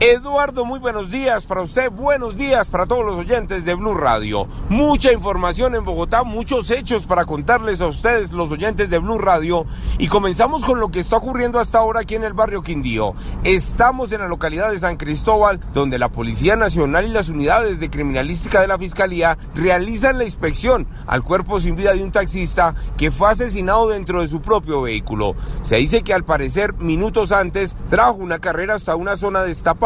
Eduardo, muy buenos días para usted, buenos días para todos los oyentes de Blue Radio. Mucha información en Bogotá, muchos hechos para contarles a ustedes, los oyentes de Blue Radio. Y comenzamos con lo que está ocurriendo hasta ahora aquí en el barrio Quindío. Estamos en la localidad de San Cristóbal, donde la Policía Nacional y las unidades de criminalística de la Fiscalía realizan la inspección al cuerpo sin vida de un taxista que fue asesinado dentro de su propio vehículo. Se dice que al parecer minutos antes trajo una carrera hasta una zona destapada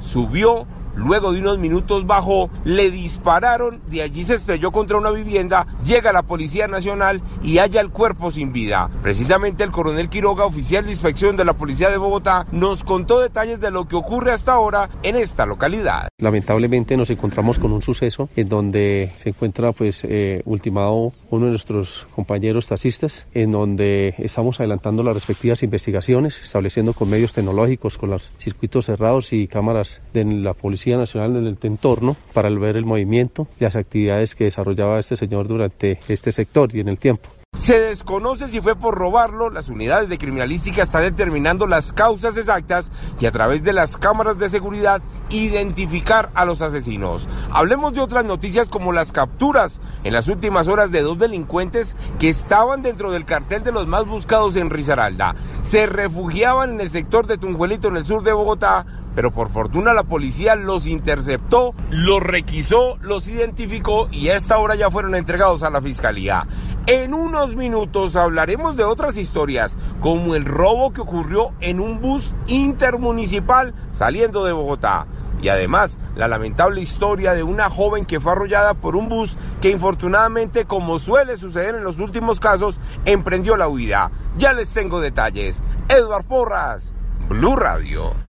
subió, luego de unos minutos bajó, le dispararon, de allí se estrelló contra una vivienda, llega la Policía Nacional y halla el cuerpo sin vida. Precisamente el coronel Quiroga, oficial de inspección de la Policía de Bogotá, nos contó detalles de lo que ocurre hasta ahora en esta localidad. Lamentablemente nos encontramos con un suceso en donde se encuentra pues eh, ultimado uno de nuestros compañeros taxistas, en donde estamos adelantando las respectivas investigaciones, estableciendo con medios tecnológicos, con los circuitos cerrados y cámaras de la Nacional en el entorno para ver el movimiento y las actividades que desarrollaba este señor durante este sector y en el tiempo. Se desconoce si fue por robarlo, las unidades de criminalística están determinando las causas exactas y a través de las cámaras de seguridad identificar a los asesinos. Hablemos de otras noticias como las capturas en las últimas horas de dos delincuentes que estaban dentro del cartel de los más buscados en Risaralda. Se refugiaban en el sector de Tunjuelito en el sur de Bogotá pero por fortuna la policía los interceptó, los requisó, los identificó y a esta hora ya fueron entregados a la fiscalía. En unos minutos hablaremos de otras historias, como el robo que ocurrió en un bus intermunicipal saliendo de Bogotá. Y además, la lamentable historia de una joven que fue arrollada por un bus que infortunadamente, como suele suceder en los últimos casos, emprendió la huida. Ya les tengo detalles. Edward Porras, Blue Radio.